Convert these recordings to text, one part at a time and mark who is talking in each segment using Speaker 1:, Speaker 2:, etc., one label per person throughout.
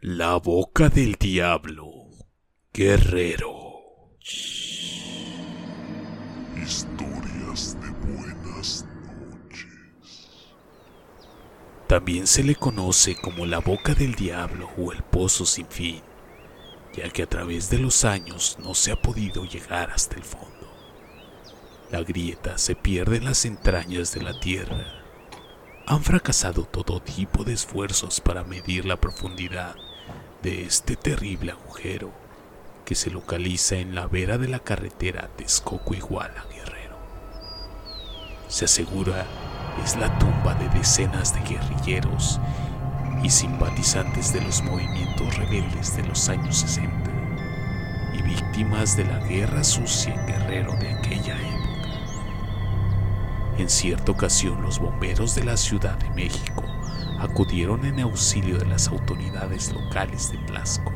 Speaker 1: La boca del diablo, guerrero.
Speaker 2: Historias de buenas noches.
Speaker 1: También se le conoce como la boca del diablo o el pozo sin fin, ya que a través de los años no se ha podido llegar hasta el fondo. La grieta se pierde en las entrañas de la tierra. Han fracasado todo tipo de esfuerzos para medir la profundidad de este terrible agujero que se localiza en la vera de la carretera Texcoco-Iguala Guerrero. Se asegura es la tumba de decenas de guerrilleros y simpatizantes de los movimientos rebeldes de los años 60 y víctimas de la guerra sucia en Guerrero de aquella época. En cierta ocasión los bomberos de la Ciudad de México acudieron en auxilio de las autoridades locales de Tlaxco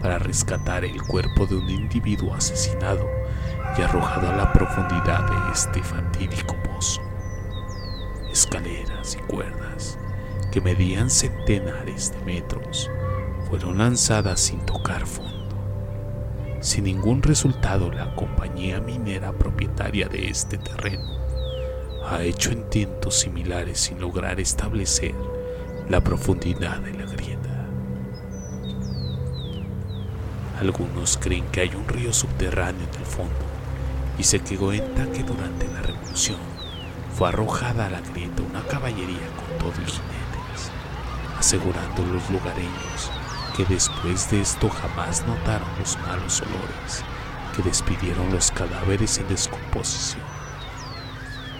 Speaker 1: para rescatar el cuerpo de un individuo asesinado y arrojado a la profundidad de este fatídico pozo. Escaleras y cuerdas que medían centenares de metros fueron lanzadas sin tocar fondo. Sin ningún resultado, la compañía minera propietaria de este terreno ha hecho intentos similares sin lograr establecer la profundidad de la grieta. Algunos creen que hay un río subterráneo en el fondo y se cuenta que durante la revolución fue arrojada a la grieta una caballería con todo y jinetes, asegurando los lugareños que después de esto jamás notaron los malos olores que despidieron los cadáveres en descomposición.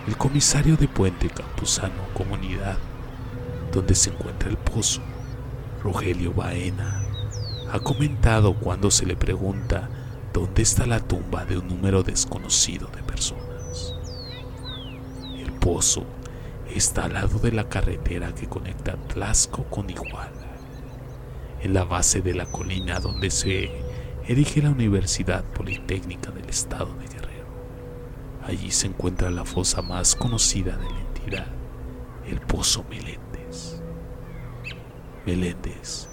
Speaker 1: El comisario de Puente Campuzano Comunidad, donde se encuentra el pozo, Rogelio Baena, ha comentado cuando se le pregunta dónde está la tumba de un número desconocido de personas. El pozo está al lado de la carretera que conecta Tlaxco con Iguala, en la base de la colina donde se erige la Universidad Politécnica del Estado de Guerrero. Allí se encuentra la fosa más conocida de la entidad, el Pozo Meléndez. Meléndez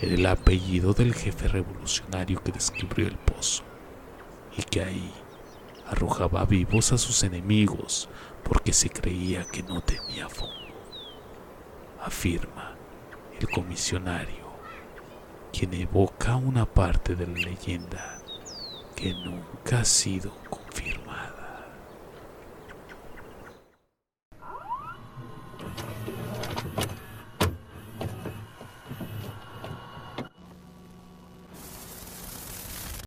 Speaker 1: era el apellido del jefe revolucionario que descubrió el pozo y que ahí arrojaba vivos a sus enemigos porque se creía que no tenía fondo. Afirma el comisionario, quien evoca una parte de la leyenda que nunca ha sido confirmada.